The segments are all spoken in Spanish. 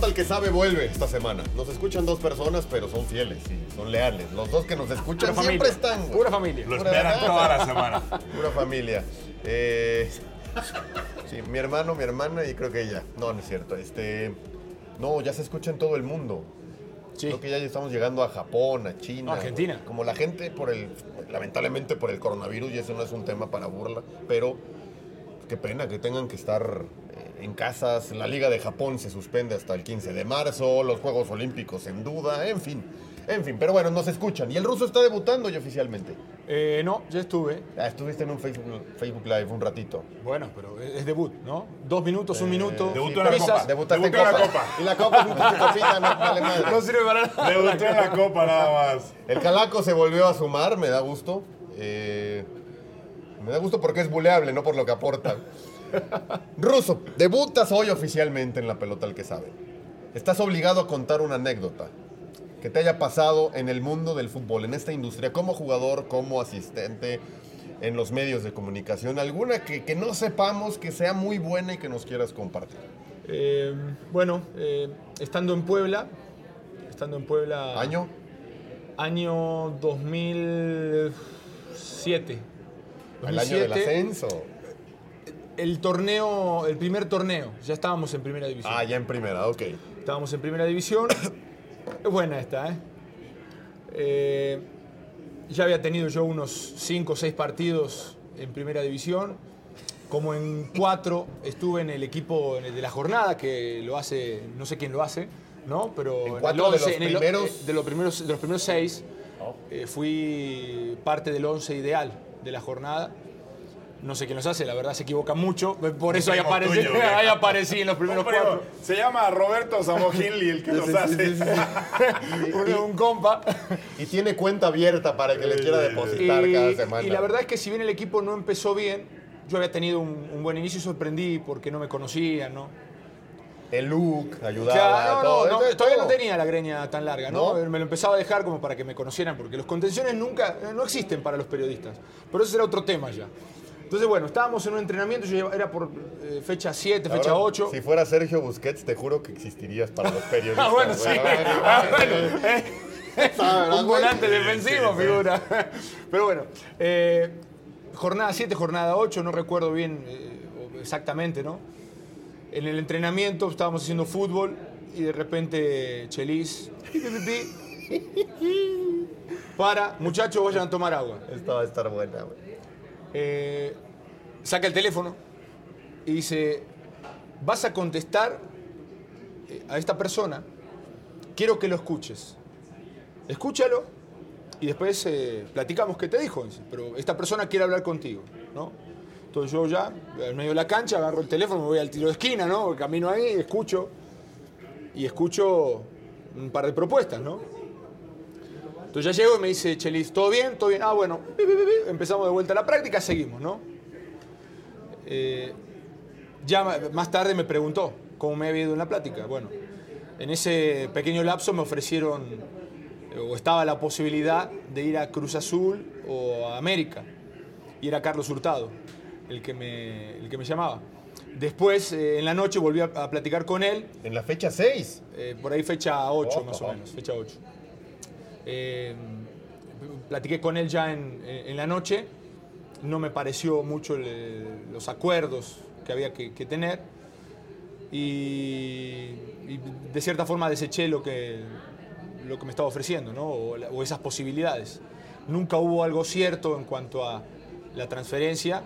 La pelota al que sabe vuelve esta semana. Nos escuchan dos personas, pero son fieles y son leales. Los dos que nos escuchan Pura siempre familia. están. güey. Pura familia. Pura- esperan toda la semana. Pura familia. Eh, sí, mi hermano, mi hermana y creo que ella. No, no es cierto. Este, no, ya se escucha en todo el mundo. Creo que ya estamos llegando a Japón, a China. Argentina. güey. Como la gente por el, lamentablemente por el coronavirus y eso no es un tema para burla, pero qué pena que tengan que estar en casas. La Liga de Japón se suspende hasta el 15 de marzo, los Juegos Olímpicos en duda, en fin. En fin, pero bueno, nos escuchan. Y el ruso está debutando ya oficialmente. Eh, no, ya estuve. Ah, estuviste en un Facebook, Facebook Live un ratito. Bueno, pero es debut, ¿no? Dos minutos, un minuto. Debutó en la. Copa. Debutaste en la Copa. Copa. Y la Copa es un cosita, no vale madre. No sirve para nada. Debutó en la Copa nada más. El Calaco se volvió a sumar, me da gusto. Eh, me da gusto porque es buleable, no por lo que aporta. Ruso, debutas hoy oficialmente en la pelota al que sabe. Estás obligado a contar una anécdota que te haya pasado en el mundo del fútbol, en esta industria, como jugador, como asistente, en los medios de comunicación. Alguna que, que no sepamos que sea muy buena y que nos quieras compartir. Eh, bueno, eh, estando en Puebla, estando en Puebla... ¿Año? Año 2007. El año del 2007, ascenso. El torneo, el primer torneo, ya estábamos en primera división. Ah, ya en primera, ok. Estábamos en primera división. Es buena esta, ¿eh? Eh, Ya había tenido yo unos 5 o 6 partidos en primera división. Como en cuatro estuve en el equipo de la jornada, que lo hace, no sé quién lo hace, ¿no? Pero En el cuatro de los en el- primeros- eh, de los primeros, de los primeros seis, eh, fui parte del once ideal de la jornada. No sé quién los hace, la verdad se equivoca mucho. Por eso ahí aparecí, tuyo, ¿qué? ahí aparecí en los primeros Un primo. cuatro. Se llama Roberto Samogilli el que los sí, hace. sí, sí, sí. un, un compa. Y tiene cuenta abierta para que le quiera depositar Y- cada semana. Y la verdad es que si bien el equipo no empezó bien, yo había tenido un, un buen inicio y sorprendí porque no me conocían, ¿no? El look ayudaba. Claro, no, todo, no, todo. todavía no tenía la greña tan larga, ¿no? ¿No? Me lo empezaba a dejar como para que me conocieran, porque los contenciones nunca, eh, no existen para los periodistas. Pero ese era otro tema ya. Entonces, bueno, estábamos en un entrenamiento, yo llevaba- era por eh, fecha 7, La fecha verdad, 8. Si fuera Sergio Busquets, te juro que existirías para los periodistas. Ah, bueno, sí. Ah, bueno, eh. ¿verdad, Un volante defensivo, sí, figura. Pero bueno, eh, jornada 7, jornada 8, no recuerdo bien eh, exactamente, ¿no? En el entrenamiento estábamos haciendo fútbol y de repente Chelis, Para, muchachos, vayan a tomar agua. Esta va a estar buena, güey. Eh, saca el teléfono y dice, vas a contestar eh, a esta persona, quiero que lo escuches. Escúchalo y después eh, platicamos qué te dijo. Pero esta persona quiere hablar contigo, ¿no? Entonces yo ya, en medio de la cancha, agarro el teléfono, me voy al tiro de esquina, ¿no? Camino ahí, escucho y escucho un par de propuestas, ¿no? Entonces ya llego y me dice, Chelis, ¿todo bien? ¿Todo bien? Ah, bueno, empezamos de vuelta a la práctica, seguimos, ¿no? Eh, ya más tarde me preguntó cómo me había ido en la plática. Bueno, en ese pequeño lapso me ofrecieron, eh, o estaba la posibilidad de ir a Cruz Azul o a América. Y era Carlos Hurtado el que me, el que me llamaba. Después, eh, en la noche, volví a, a platicar con él. En la fecha 6. Eh, por ahí fecha 8 Ojo. más o menos, fecha 8. Eh, platiqué con él ya en, en la noche, no me pareció mucho el- los acuerdos que había que, tener y, de cierta forma deseché lo que, lo que me estaba ofreciendo, ¿no? o, o esas posibilidades. Nunca hubo algo cierto en cuanto a la transferencia,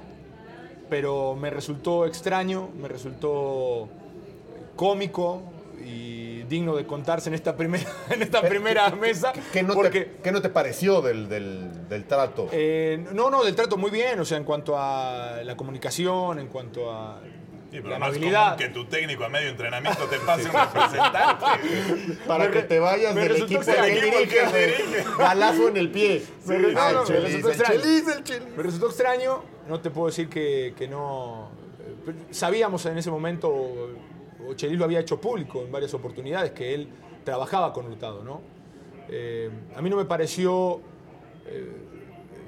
pero me resultó extraño, me resultó cómico y digno de contarse en esta primera, en esta primera mesa. ¿Qué no, porque, te, qué no te pareció del, del- del trato? eh, no, no, del trato muy bien, o sea, en cuanto a la comunicación, en cuanto a Sí, pero amabilidad. común que tu técnico a medio entrenamiento te pase un representante. Para que te vayas del equipo que güey. Balazo en el pie. Me re- Ah, no, no, el me Chelis, resultó el extraño. Chelis, el Chelis. Me resultó extraño, no te puedo decir que, que no. eh, Sabíamos en ese momento, o Chelis lo había hecho público en varias oportunidades, que él trabajaba con Hurtado, ¿no? Eh, a mí no me pareció, eh,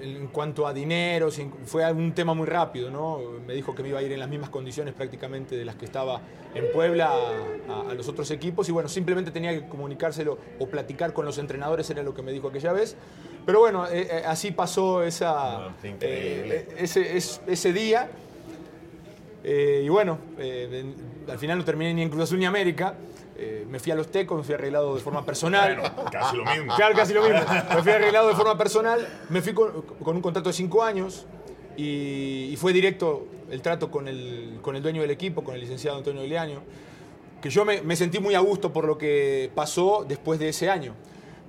en cuanto a dinero, fue un tema muy rápido, ¿no? Me dijo que me iba a ir en las mismas condiciones prácticamente de las que estaba en Puebla a, a- a los otros equipos y bueno, simplemente tenía que comunicárselo o platicar con los entrenadores, era lo que me dijo aquella vez. Pero bueno, eh, así pasó esa, es- ese día. Eh, y bueno, eh, al final no terminé ni en Cruz Azul ni América. Eh, me fui a los Tecos, me fui arreglado de forma personal. Bueno, casi lo mismo. Claro, casi lo mismo. Me fui arreglado de forma personal, me fui con, con un contrato de cinco años y, y fue directo el trato con el, con el dueño del equipo, con el licenciado Antonio Ileaño, que yo me, me sentí muy a gusto por lo que pasó después de ese año.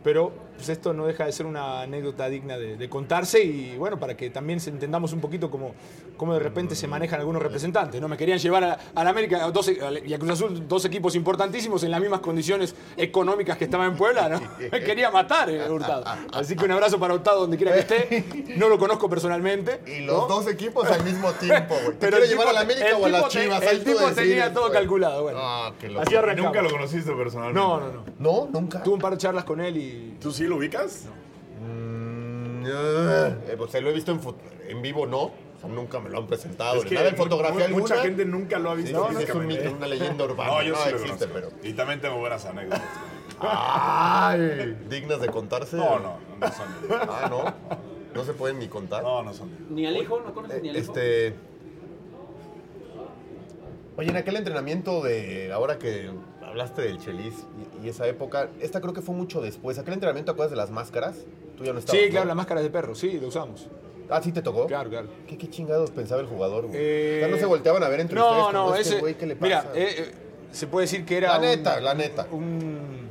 Pero pues esto no deja de ser una anécdota digna de, de contarse y bueno, para que también entendamos un poquito cómo, cómo de repente se manejan algunos representantes. ¿no? Me querían llevar a, a la América a dos y a Cruz Azul dos equipos importantísimos en las mismas condiciones económicas que estaba en Puebla. ¿no? Me quería matar eh, Hurtado. Así que un abrazo para Hurtado donde quiera que esté. No lo conozco personalmente. Y los ¿no? dos equipos al mismo tiempo, güey. ¿Te Pero quiero el llevar a la América o a las te- Chivas? El tipo tenía todo calculado. Bueno, Ah, qué loco. así arrancamos. Nunca lo conociste personalmente. No, no, no. No, nunca. Tuve un par de charlas con él y ¿Tú sí lo ubicas? Mm, eh, pues se lo he visto en, vivo, no. O sea, nunca me lo han presentado. Es ni que nada en fotografía mu- mucha alguna. gente nunca lo ha Sí, visto no, no, es un físicamente. mito, una leyenda urbana. No, yo no sí lo existe, conozco. pero. Y también tengo buenas anécdotas. Ay, dignas de contarse. No, no, no son. Ah, no. No se pueden ni contar. No, no son. ¿Ni al hijo? ¿No conoces ni al hijo? Este. Oye, en aquel entrenamiento de. Ahora que hablaste del Chelis y, y esa época, esta creo que fue mucho después. ¿Aquel entrenamiento acuerdas de las máscaras? Tú ya no estabas. Sí, claro, ¿no? las máscaras de perro, sí, lo usamos. Ah, sí te tocó. Claro, claro. ¿Qué, qué chingados pensaba el jugador, güey? Eh, o sea, no se volteaban a ver entre No, ustedes. no, como, "Este ese. güey, ¿qué le pasa? Mira, eh, eh, se puede decir que era. La un- neta, la neta. un-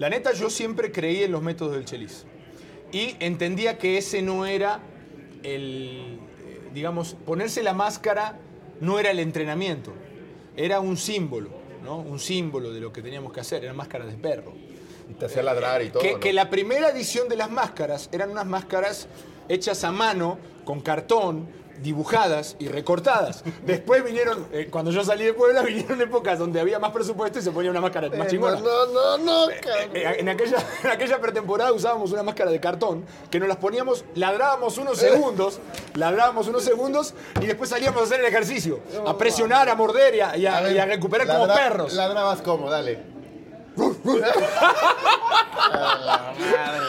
la neta, yo siempre creí en los métodos del Chelis. Y entendía que ese no era el. eh, digamos, ponerse la máscara no era el entrenamiento. Era un símbolo, ¿no? Un símbolo de lo que teníamos que hacer. Eran máscaras de perro. y te hacía ladrar y todo. Que, ¿no? que la primera edición de las máscaras eran unas máscaras hechas a mano, con cartón, dibujadas y recortadas. Después vinieron, eh, cuando yo salí de Puebla, vinieron épocas donde había más presupuesto y se ponía una máscara más Eh, chingona. No, no, no. Eh, En aquella, en aquella pretemporada usábamos una máscara de cartón que nos las poníamos, ladrábamos unos segundos, ladrábamos unos segundos y después salíamos a hacer el ejercicio, a presionar, a morder y a, y a- ver, y a recuperar como perros. Ladrabas como, dale. A la madre,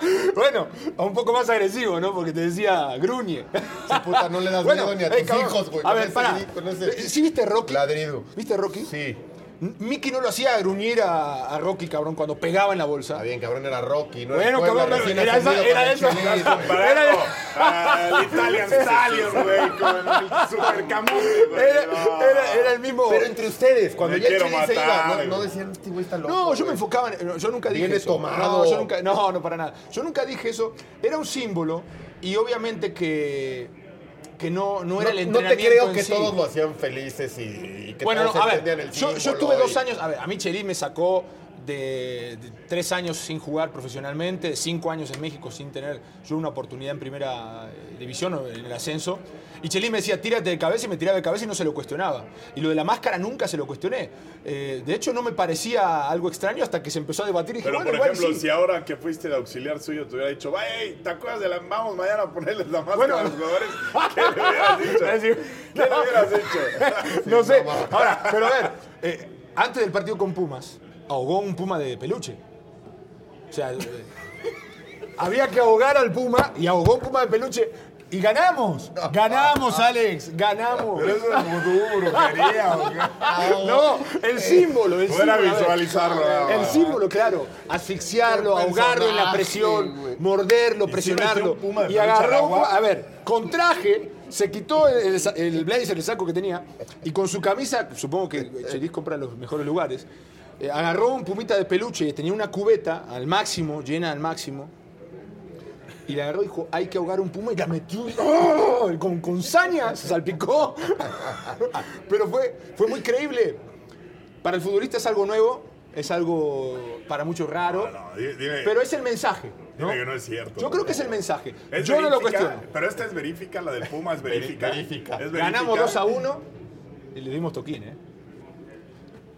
güey. bueno, un poco más agresivo, ¿no? Porque te decía gruñe. Sí, puta, no le das Bueno, miedo ni a eh, tus cabrón, hijos, güey. A ver, con ese ¿Sí viste Rocky? Ladrido. ¿Viste Rocky? Sí. Mickey no lo hacía gruñir a, a Rocky, cabrón, cuando pegaba en la bolsa. Está bien, cabrón, era Rocky. No Bueno, era cabrón, recién era esa- era el esa. Comparando al Italian Stallion, güey, con el Super güey. Era, era- era el mismo. Pero entre ustedes, cuando Me ya el quiero Chelis se iba, matar, no, no decían, este güey está loco. No, yo me güey". enfocaba en. Yo nunca dije Viene eso. tomado. No, yo nunca, no, no, para nada. Yo nunca dije eso. Era un símbolo y obviamente que, que no, no era el No te entrenamiento. creo en que sí. todos lo hacían felices y, y que Bueno, todos no, a ver, el yo, yo estuve dos años, a ver, a mí Chelis me sacó de, de tres años sin jugar profesionalmente, de cinco años en México sin tener yo una oportunidad en primera eh, división o en el ascenso. Y Chelis me decía, tírate de cabeza y me tiraba de cabeza y no se lo cuestionaba. Y lo de la máscara nunca se lo cuestioné. Eh, de hecho, no me parecía algo extraño hasta que se empezó a debatir y dije, Pero, bueno, por igual ejemplo, sí. si ahora que fuiste de auxiliar suyo te hubiera dicho, "Ey, ¿te acuerdas de la... Vamos mañana a ponerles la máscara Bueno. a los jugadores? ¿Qué le hubieras dicho? ¿Qué le hubieras dicho? no sé. Ahora, pero a ver, eh, antes del partido con Pumas, ahogó un Puma de peluche. O sea, eh, había que ahogar al Puma y ahogó un Puma de peluche. Y ganamos. Ganamos, Alex. Ganamos. Pero eso es vudú, brujería, ¿o qué? No, el símbolo. El símbolo, ver. visualizarlo, El símbolo, claro. Asfixiarlo, ahogarlo en la presión, morderlo, sí presionarlo. y agarró. A ver, con traje, se quitó el, el, el blazer, el saco que tenía, y con su camisa, supongo que Chelis compra en los mejores lugares, eh, agarró un pumita de peluche y tenía una cubeta al máximo, llena al máximo. Y la agarró y dijo, hay que ahogar un puma y la metió ¡oh! con, con saña, se salpicó. Pero fue, fue muy creíble. Para el futbolista es algo nuevo, es algo para muchos raro, No, di- dime, pero es el mensaje. ¿no? dime que no es cierto. Yo creo que es el mensaje. ¿Es Yo no lo cuestiono. Pero esta es verifica, la del Puma es verifica. verifica. Es verifica. Ganamos 2 a 1 y le dimos toquín, ¿eh?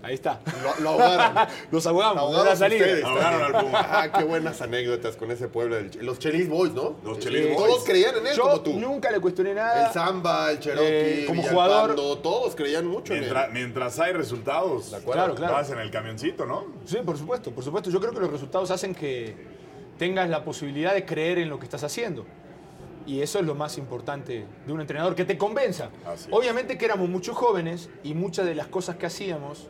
Ahí está. Lo, lo ahogaron. Los ahogamos, salida. ustedes. Ahogaron al Puma. Ah, qué buenas anécdotas con ese pueblo. Los Chelis Boys, ¿no? Los Chelis. Boys. Todos creían en él Yo como tú. nunca le cuestioné nada. El Samba, el Cherokee, Eh, como jugador- todos creían mucho en Mientras, él. mientras hay resultados, Claro, claro. vas en el camioncito, ¿no? Sí, por supuesto, por supuesto. Yo creo que los resultados hacen que tengas la posibilidad de creer en lo que estás haciendo. Y eso es lo más importante de un entrenador, que te convenza. Obviamente que éramos muchos jóvenes y muchas de las cosas que hacíamos...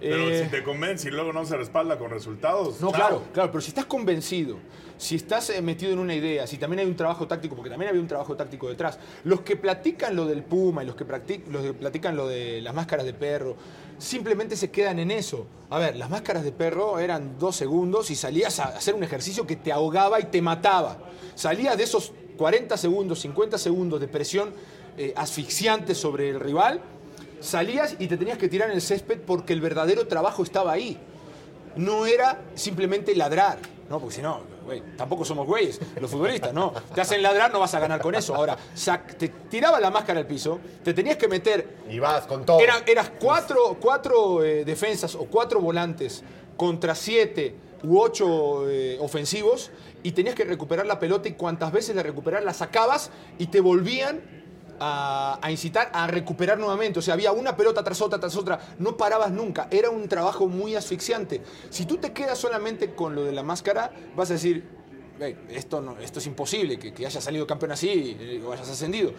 Pero eh, si te convence y luego no se respalda con resultados. No, claro, claro, pero si estás convencido, si estás eh, metido en una idea, si también hay un trabajo táctico, porque también había un trabajo táctico detrás, los que platican lo del Puma y los que, los que platican lo de las máscaras de perro, simplemente se quedan en eso. A ver, las máscaras de perro eran dos segundos y salías a hacer un ejercicio que te ahogaba y te mataba. Salías de esos 40 segundos, 50 segundos de presión eh, asfixiante sobre el rival, salías y te tenías que tirar en el césped porque el verdadero trabajo estaba ahí no era simplemente ladrar, ¿no? Porque si no, güey, tampoco somos güeyes, los futbolistas, ¿no? Te hacen ladrar, no vas a ganar con eso. Ahora, te tiraba la máscara al piso, te tenías que meter. Y vas con todo. Eras cuatro, cuatro eh, defensas o cuatro volantes contra siete u ocho eh, ofensivos y tenías que recuperar la pelota y cuantas veces la recuperar la sacabas y te volvían a, a incitar a recuperar nuevamente. O sea, había una pelota tras otra, tras otra. No parabas nunca. Era un trabajo muy asfixiante. Si tú te quedas solamente con lo de la máscara, vas a decir, "Ey, esto, no, esto es imposible, que, que hayas salido campeón así eh, o hayas ascendido.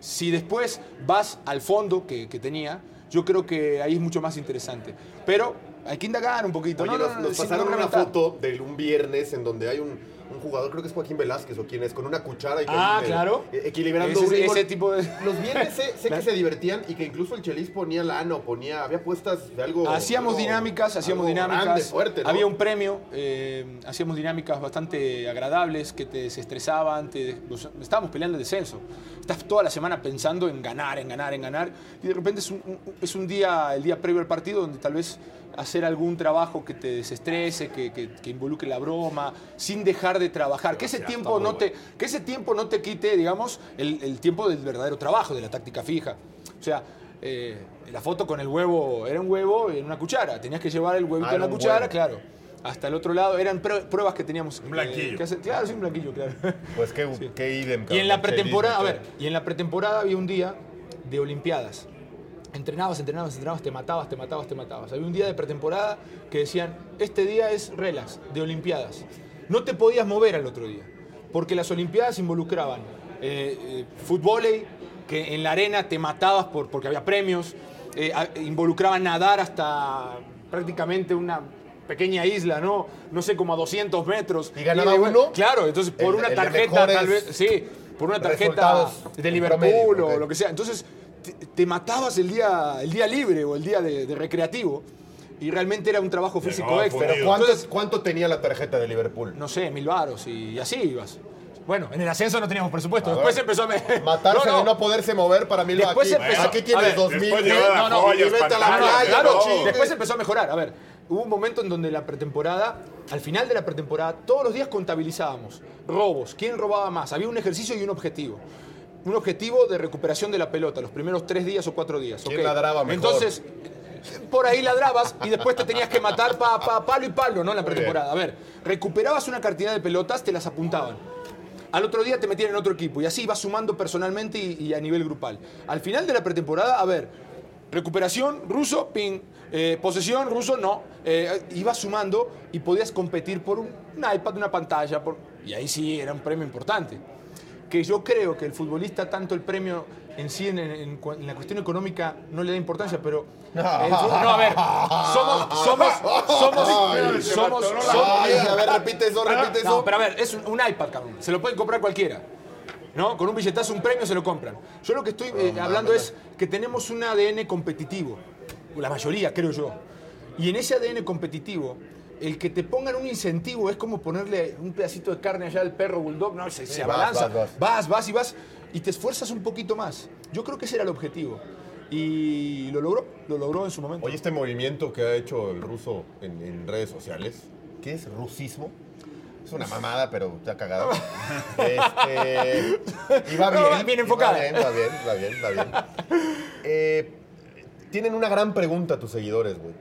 Si después vas al fondo que, que tenía, yo creo que ahí es mucho más interesante. Pero hay que indagar un poquito. Oye, no, no, nos, no, nos pasaron una foto de un viernes en donde hay un, un jugador, creo que es Joaquín Velázquez o quien es, con una cuchara y Ah, claro. eh, equilibrando Ese- un tipo de- Los viernes sé, que se divertían y que incluso el Chelis ponía lana o ponía, había puestas de algo. Hacíamos algo- dinámicas, hacíamos algo dinámicas. grande, fuerte, ¿no? Había un premio, eh, hacíamos dinámicas bastante agradables que te desestresaban, te, estábamos peleando el descenso. Estás toda la semana pensando en ganar, en ganar, en ganar. Y de repente es un, un- es un día, el día previo al partido, donde tal vez hacer algún trabajo que te desestrese, que, que- que involucre la broma, sin dejar de trabajar. Que ese tiempo no te, que ese tiempo no te quite, digamos, el, el tiempo del verdadero trabajo, de la táctica fija. O sea, eh, la foto con el huevo era un huevo en una cuchara. Tenías que llevar el huevito Ah, en la cuchara, huevo. claro. Hasta el otro lado. Eran prue- pruebas que teníamos. Un blanquillo. que hacer. Claro, sí, un blanquillo, claro. Pues qué, Sí. qué idem. Y en la pretemporada, a ver, y en la pretemporada había un día de Olimpiadas. Entrenabas, entrenabas, entrenabas, te matabas, te matabas, te matabas. Había un día de pretemporada que decían, este día es relax, de Olimpiadas. No te podías mover al otro día, porque las Olimpiadas involucraban eh, eh, fútbol, que en la arena te matabas por, porque había premios, eh, a- involucraba nadar hasta prácticamente una pequeña isla, ¿no? No sé, como a 200 metros. ¿Y ganaba uno? Claro, entonces por El- una tarjeta, tal vez, sí, por una tarjeta de Liverpool promedio, o lo que sea. Entonces te, te matabas el día, el día libre o el día de, de recreativo. Y realmente era un trabajo físico Llegaba extra. Pero ¿cuánto, Entonces, ¿cuánto tenía la tarjeta de Liverpool? no sé, mil varos y así ibas. Bueno, en el ascenso no teníamos presupuesto. A Después ver, empezó a... me- Matarse No, no. de no poderse mover para mí Después aquí, empezó- aquí a tienes ver, dos mil. mil, no, no, y vete a la pantallas, playa, Claro, no chingues. después empezó a mejorar. A ver, hubo un momento en donde la pretemporada, al final de la pretemporada, todos los días contabilizábamos robos, quién robaba más. Había un ejercicio y un objetivo. Un objetivo de recuperación de la pelota, los primeros tres días o cuatro días. ¿Quién ladraba mejor? Entonces, por ahí ladrabas y después te tenías que matar pa, pa- palo y palo, ¿no? En la pretemporada. A ver, recuperabas una cantidad de pelotas, te las apuntaban. Al otro día te metían en otro equipo y así ibas sumando personalmente y, y a nivel grupal. Al final de la pretemporada, a ver, recuperación, ruso, ping. Eh, posesión, ruso, no. Eh, ibas sumando y podías competir por un, un iPad, una pantalla. por- y ahí sí era un premio importante. Que yo creo que el futbolista, tanto el premio en sí, en, en cu- en la cuestión económica, no le da importancia, pero. no, a ver, somos. Somos. Somos. Ay, somos. Ay, a ver, repite eso, repite eso. no, pero a ver, es un, un iPad, cabrón. Se lo pueden comprar cualquiera. ¿No? Con un billetazo, un premio se lo compran. Yo lo que estoy eh, hablando es que tenemos un ADN competitivo. La mayoría, creo yo. Y en ese ADN competitivo, el que te pongan un incentivo es como ponerle un pedacito de carne allá al perro bulldog, ¿no? Se, se vas, abalanza. vas, vas. vas, vas y vas. Y te esfuerzas un poquito más. Yo creo que ese era el objetivo. Y lo logró, lo logró en su momento. Oye, este movimiento que ha hecho el ruso en, en redes sociales, ¿qué es rusismo? Es una mamada, pero está cagado. este, y va bien. No, bien y enfocada. Va bien, va bien, va bien, va bien. Eh, tienen una gran pregunta tus seguidores, güey.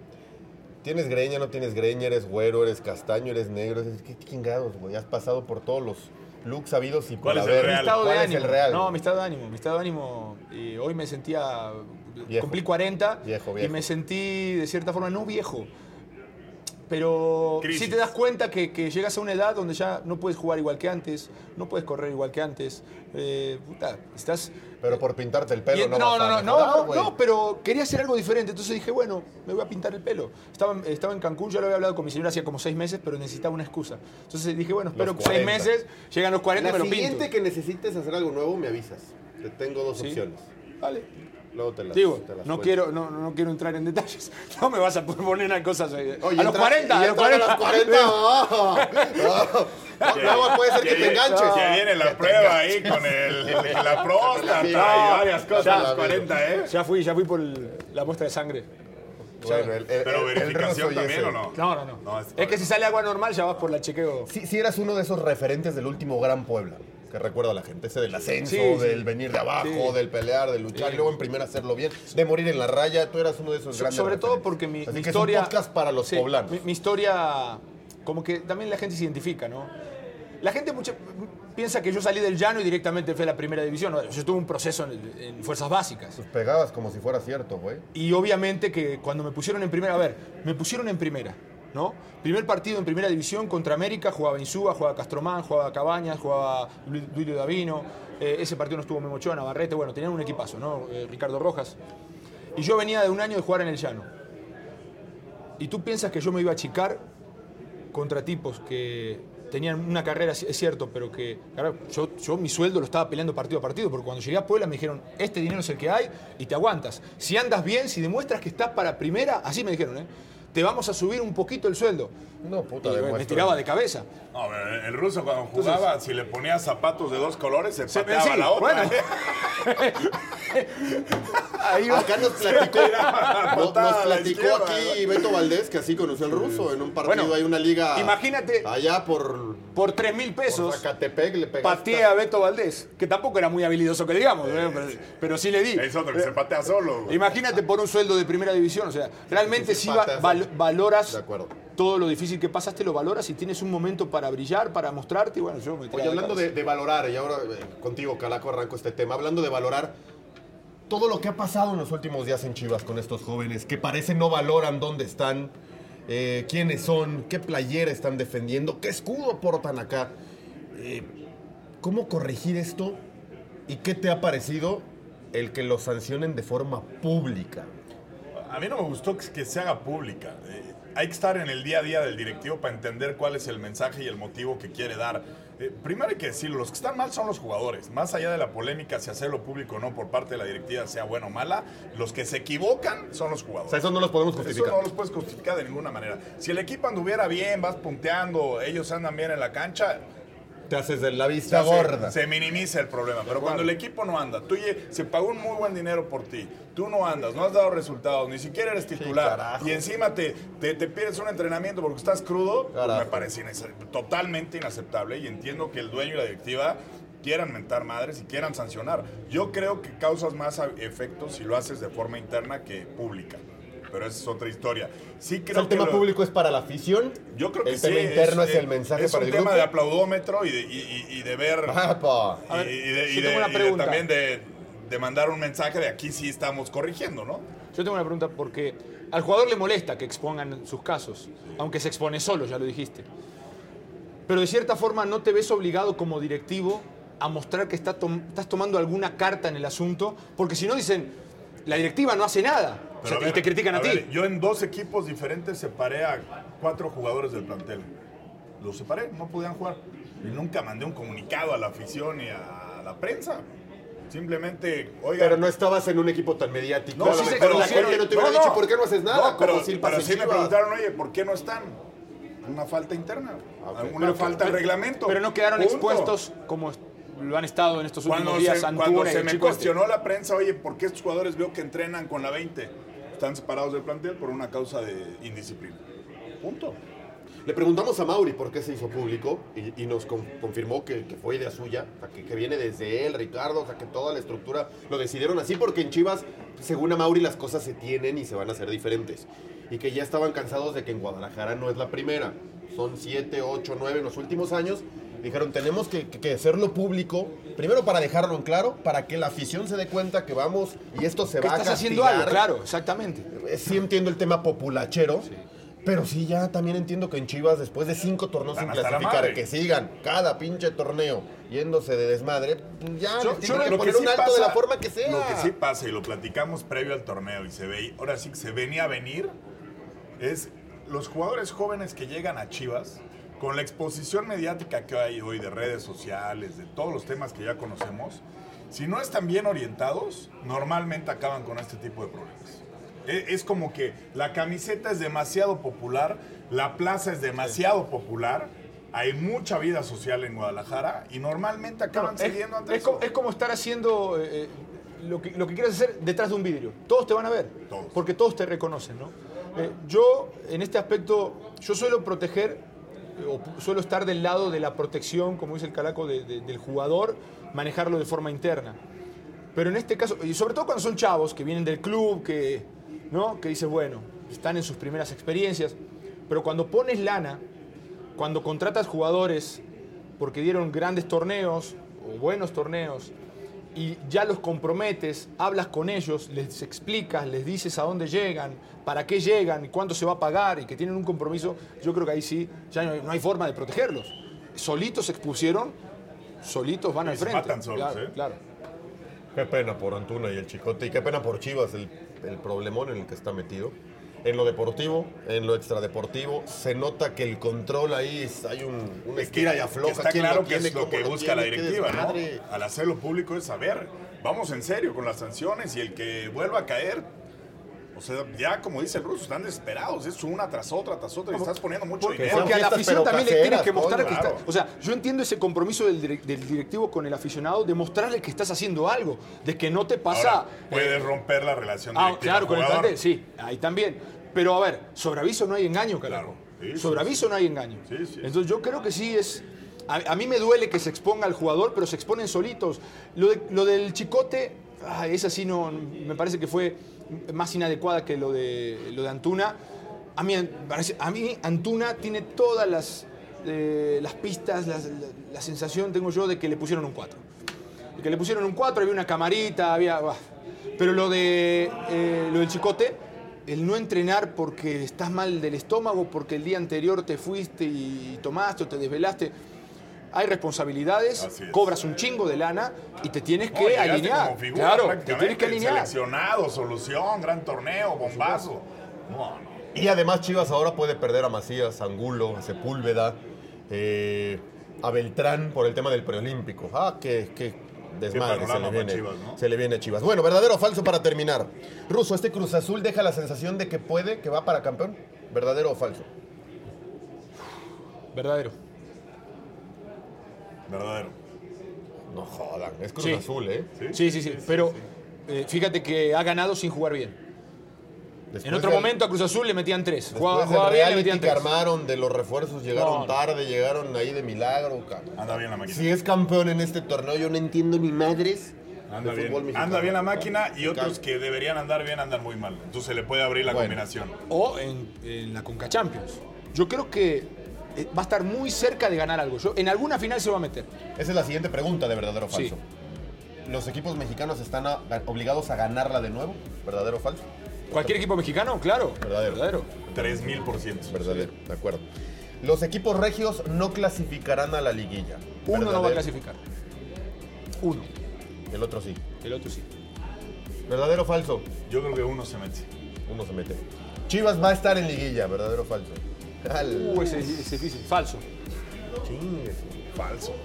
¿Tienes greña, no tienes greña? ¿Eres güero, eres castaño, eres negro? ¿Qué chingados, güey? Has pasado por todos los looks sabidos y ¿Cuál es el haber. real? Mi estado ¿Cuál de es ánimo. el real? No, mi estado de ánimo. Mi estado de ánimo. eh, hoy me sentía. Viejo. Cumplí 40 Viejo, y viejo. me sentí de cierta forma no viejo. Pero Crisis. sí te das cuenta que, que llegas a una edad donde ya no puedes jugar igual que antes, no puedes correr igual que antes. eh, puta, estás. Pero por pintarte el pelo no, no, vas no, a no, no, no, pero quería hacer algo diferente. Entonces dije, bueno, me voy a pintar el pelo. Estaba, en- estaba en Cancún, ya lo había hablado con mi señora hacía como seis meses, pero necesitaba una excusa. Entonces dije, bueno, espero seis 40. meses, llegan los 40 y La me lo siguiente que necesites hacer algo nuevo, me avisas. Te tengo dos Sí. opciones. Vale. Luego te las, Digo, te las no cuento. quiero, no, no quiero entrar en detalles. No me vas a poner a cosas. Oye, a los entra- 40, y a los entrar 40. A los 40, oh, oh. Luego puede ser que te enganches. Que viene la prueba ahí con el, la próstata y varias cosas a los 40, ¿eh? Ya fui, ya fui por el- la muestra de sangre. Bueno, el- el- Pero el- el verificación también ese. o no? No, no, no. No, es es que si sale agua normal ya vas por la chequeo. Si, si eras uno de esos referentes del último Gran Puebla, que recuerda a la gente, ese del ascenso, Sí, sí. del venir de abajo, Sí. del pelear, de luchar, y luego en primera hacerlo bien, de morir en la raya, tú eras uno de esos So- grandes sobre todo porque mi, Así mi que historia. es un podcast para los poblanos. Mi, mi historia, como que también la gente se identifica, ¿no? La gente mucha- piensa que yo salí del llano y directamente fui a la primera división. No, yo tuve un proceso en, en fuerzas básicas. Pues pegabas como si fuera cierto, güey. Y obviamente que cuando me pusieron en primera, a ver, me pusieron en primera, ¿no? Primer partido en primera división contra América, jugaba Insúa, jugaba Castromán, jugaba Cabañas, jugaba Duilio Davino. Eh, ese partido no estuvo Memochoa, Navarrete, bueno, tenían un equipazo, ¿no? Eh, Ricardo Rojas. Y yo venía de un año de jugar en el llano. Y tú piensas que yo me iba a achicar contra tipos que tenían una carrera, es cierto, pero que claro, yo, yo mi sueldo lo estaba peleando partido a partido, porque cuando llegué a Puebla me dijeron, este dinero es el que hay y te aguantas. Si andas bien, si demuestras que estás para primera, así me dijeron, ¿eh? Te vamos a subir un poquito el sueldo. No, puta, Y, me tiraba de cabeza. No, pero el ruso cuando jugaba, si le ponía zapatos de dos colores, se pateaba sí, la otra. bueno. ¿eh? Ahí va. Acá nos platicó, nos, platicó aquí Beto Valdés, que así conoció al ruso. En un partido Bueno, hay una liga. imagínate- Allá por, Por 3 mil pesos. Zacatepec le. Pateé a Beto Valdés, que tampoco era muy habilidoso que digamos, ¿eh? pero, pero sí le di. Es otro que se patea solo. güey. Imagínate por un sueldo de primera división, o sea, realmente Sí, sí sí, va- patas, val- sí. valoras De acuerdo. Todo lo difícil que pasaste, lo valoras y tienes un momento para brillar, para mostrarte y bueno, yo me Oye, hablando de, de valorar, y ahora eh, contigo, Calaco, arranco este tema. Hablando de valorar todo lo que ha pasado en los últimos días en Chivas con estos jóvenes que parece no valoran dónde están, eh, quiénes son, qué playera están defendiendo, qué escudo portan acá. Eh, ¿Cómo corregir esto y qué te ha parecido el que los sancionen de forma pública? A mí no me gustó que, que se haga pública. Hay que estar en el día a día del directivo para entender cuál es el mensaje y el motivo que quiere dar. Eh, primero hay que decirlo, los que están mal son los jugadores. Más allá de la polémica si hacerlo público o no por parte de la directiva, sea buena o mala, los que se equivocan son los O jugadores. sea, eso no los podemos Eso justificar. no los puedes justificar de ninguna manera. Si el equipo anduviera bien, vas punteando, ellos andan bien en la cancha, Te haces de la vista gorda. se minimiza el problema. Pero cuando el equipo no anda, tú se pagó un muy buen dinero por ti, tú no andas, no has dado resultados, ni siquiera eres titular, y encima te, te, te pides un entrenamiento porque estás crudo, pues me parece totalmente inaceptable. Y entiendo que el dueño y la directiva quieran mentar madres y quieran sancionar. Yo creo que causas más efectos si lo haces de forma interna que pública. Pero esa es otra historia. Sí O sea, creo el que tema lo- público es para la afición. yo creo que el sí, tema interno es, eh, el mensaje es para un el tema grupo. de aplaudómetro y de, y- y- y de ver y, ver, de, de- de también de, de mandar un mensaje de aquí sí estamos corrigiendo, ¿no? Yo tengo una pregunta porque al jugador le molesta que expongan sus casos, aunque se expone solo, ya lo dijiste. Pero de cierta forma no te ves obligado como directivo a mostrar que está tom- estás tomando alguna carta en el asunto, porque si no dicen, la directiva no hace nada o sea, Pero a y te critican a, ti. ver, yo en dos equipos diferentes separé a cuatro jugadores del plantel. Los separé, no podían jugar. Y nunca mandé un comunicado a la afición ni a la prensa. Simplemente, oiga. Pero no estabas en un equipo tan mediático. No, sí mejor la gente no te hubiera No, dicho, no. ¿por qué no haces nada? No, pero, como pero sí me preguntaron, oye, ¿por qué no están? Una falta interna. Una Pero- falta de pero- reglamento. Pero no quedaron Punto. expuestos como lo han estado en estos últimos Cuando días se, Antuna cuando se me Chicote. cuestionó la prensa, oye, ¿por qué estos jugadores veo que entrenan con la 20? Están separados del plantel por una causa de indisciplina. Punto. Le preguntamos a Mauri por qué se hizo público y, y nos con- confirmó que, que fue idea suya, o sea, que, que viene desde él, Ricardo, o sea, que toda la estructura lo decidieron así porque en Chivas, según a Mauri, las cosas se tienen y se van a hacer diferentes. Y que ya estaban cansados de que en Guadalajara no es la primera. Son siete, ocho, nueve en los últimos años. Dijeron, tenemos que, que- que hacerlo público, primero para dejarlo en claro, para que la afición se dé cuenta que vamos y esto se Que va a estás haciendo castigar. algo, claro, exactamente. Eh, Sí entiendo el tema populachero, pero sí ya también entiendo que en Chivas, después de cinco torneos sin clasificar, que sigan cada pinche torneo yéndose de desmadre, ya Yo- yo tienen que lo poner sí un alto de la forma que sea. Lo que sí pasa, y lo platicamos previo al torneo, y se ve, ahora sí que se venía a venir, es los jugadores jóvenes que llegan a Chivas, con la exposición mediática que hay hoy de redes sociales, de todos los temas que ya conocemos, si no están bien orientados, normalmente acaban con este tipo de problemas. E- Es como que la camiseta es demasiado popular, la plaza es demasiado popular, hay mucha vida social en Guadalajara y normalmente acaban Es, cediendo ante es eso. como, es como estar haciendo eh, lo, que, lo que quieres hacer detrás de un vidrio. Todos te van a ver, Todos. porque todos te reconocen. ¿no? Eh, yo, en este aspecto, yo suelo proteger, eh, o suelo estar del lado de la protección, como dice el calaco, de- del jugador, manejarlo de forma interna. Pero en este caso, y sobre todo cuando son chavos que vienen del club, que, ¿no? que dices, bueno, están en sus primeras experiencias, pero cuando pones lana, cuando contratas jugadores porque dieron grandes torneos o buenos torneos y ya los comprometes, hablas con ellos, les explicas, les dices a dónde llegan, para qué llegan, cuánto se va a pagar y que tienen un compromiso, yo creo que ahí sí, ya no hay, no hay forma de protegerlos. Solitos se expusieron, solitos van Y al se frente. matan solos, claro, ¿eh? claro. Qué pena por Antuna y el Chicote, y qué pena por Chivas, el, el problemón en el que está metido. En lo deportivo, en lo extradeportivo, se nota que el control ahí es- hay un, un estira y afloja. Está claro que es lo que busca la directiva, ¿no? Al hacerlo público es saber, vamos en serio con las sanciones y el que vuelva a caer, o sea, ya como dice el ruso, están desesperados, es una tras otra, tras otra, y estás poniendo mucho Porque, dinero. porque a la afición pero también le caseras, tienes que mostrar que está. O sea, yo entiendo ese compromiso del, del directivo con el aficionado de mostrarle que estás haciendo algo, de que no te pasa. Ahora, puedes romper la relación Ah, claro, con el jugador. plantel, sí, ahí también. Pero a ver, sobre aviso no hay engaño, carajo. Claro, sí, sobre sí, aviso no hay engaño. Sí, sí, Entonces yo creo que sí es. A, a mí me duele que se exponga al jugador, pero se exponen solitos. Lo, de- lo del chicote, ah, esa sí no, me parece que fue más inadecuada que lo de, lo de Antuna. A mí, a mí Antuna tiene todas las, eh, las pistas, la, sensación tengo yo de que le pusieron un 4. De que le pusieron un 4, había una camarita, había... Pero lo, de, eh, lo del chicote, el no entrenar porque estás mal del estómago, porque el día anterior te fuiste y tomaste o te desvelaste. Hay responsabilidades, cobras un chingo de lana y te tienes No, que alinear. como figura claro, te tienes que alinear. Seleccionado, solución, gran torneo, bombazo. No, no. Y además Chivas ahora puede perder a Macías, a Angulo, a Sepúlveda, eh, a Beltrán por el tema del preolímpico. Ah, qué, qué desmadre se, le viene, Chivas, ¿no? se le viene a Chivas. Bueno, verdadero o falso para terminar. Ruso, ¿este Cruz Azul deja la sensación de que puede, que va para campeón? ¿Verdadero o falso? Verdadero. Verdadero. No jodan, es Cruz Sí. Azul, ¿eh? Sí, sí, sí. Pero eh, fíjate que ha ganado sin jugar bien. Después en otro del- momento a Cruz Azul le metían tres. Jugaba, jugaba bien, le metían que tres. armaron de los refuerzos, llegaron No, no. tarde, llegaron ahí de milagro. Anda bien la máquina. Si es campeón en este torneo, yo no entiendo ni madres. Anda de bien. fútbol mexicano. Anda bien la máquina y otros que deberían andar bien andan muy mal. Entonces se le puede abrir la Bueno. combinación. O en, en la Conca Champions. Yo creo que va a estar muy cerca de ganar algo. Yo, en alguna final se va a meter. Esa es la siguiente pregunta de verdadero o Sí. falso. ¿Los equipos mexicanos están a- obligados a ganarla de nuevo? ¿Verdadero o falso? ¿Cualquier equipo mexicano? Claro. Verdadero. Verdadero. 3000 por ciento. Verdadero, de acuerdo. Los equipos regios no clasificarán a la liguilla. Uno no va a clasificar. Uno. El otro sí. El otro sí. ¿Verdadero o falso? Yo creo que uno se mete. Uno se mete. Chivas va a estar en liguilla, ¿verdadero o falso? Al- Uh, ese ese es difícil. Falso. Chingues. Falso.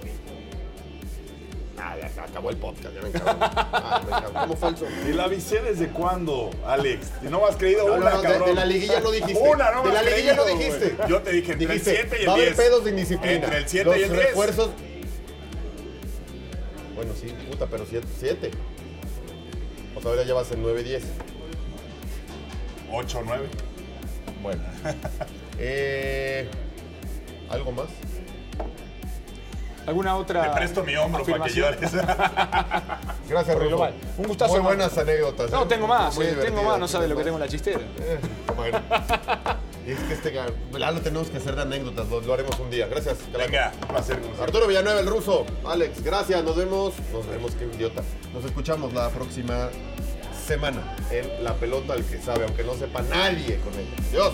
Ah, ya acabó el podcast, ya me cago. Ah, me. ¿Cómo falso? ¿Y la avisé desde cuándo, Alex? Y no me has creído No, una, no, no, de- cabrón. de la liguilla no dijiste. Una, no De me la has liguilla no creído, dijiste. güey. Yo te dije entre Dijiste, el 7 y el va a 10. haber pedos de indisciplina. Entre el 7 Los y el 10. refuerzos... Bueno, sí, puta, pero 7. O sea, ahora ya vas en 9-10. 8 9. Bueno. eh, ¿Algo más? ¿Alguna otra? Te presto mi hombro para que llores. Gracias, global. Un gustazo, Muy hermano. buenas anécdotas. No, ¿eh? tengo más. Muy eh, tengo más. No sabe lo que tengo en la chistera. Eh, Bueno. Y es que este ya lo tenemos que hacer de anécdotas, lo, lo haremos un día. Gracias. Calaco. Venga, un placer. Arturo Villanueva, el ruso. Alex, gracias. Nos vemos. Nos vemos, qué idiota. Nos escuchamos la próxima semana en La Pelota al que sabe, aunque no sepa nadie con ella. Adiós.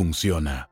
funciona.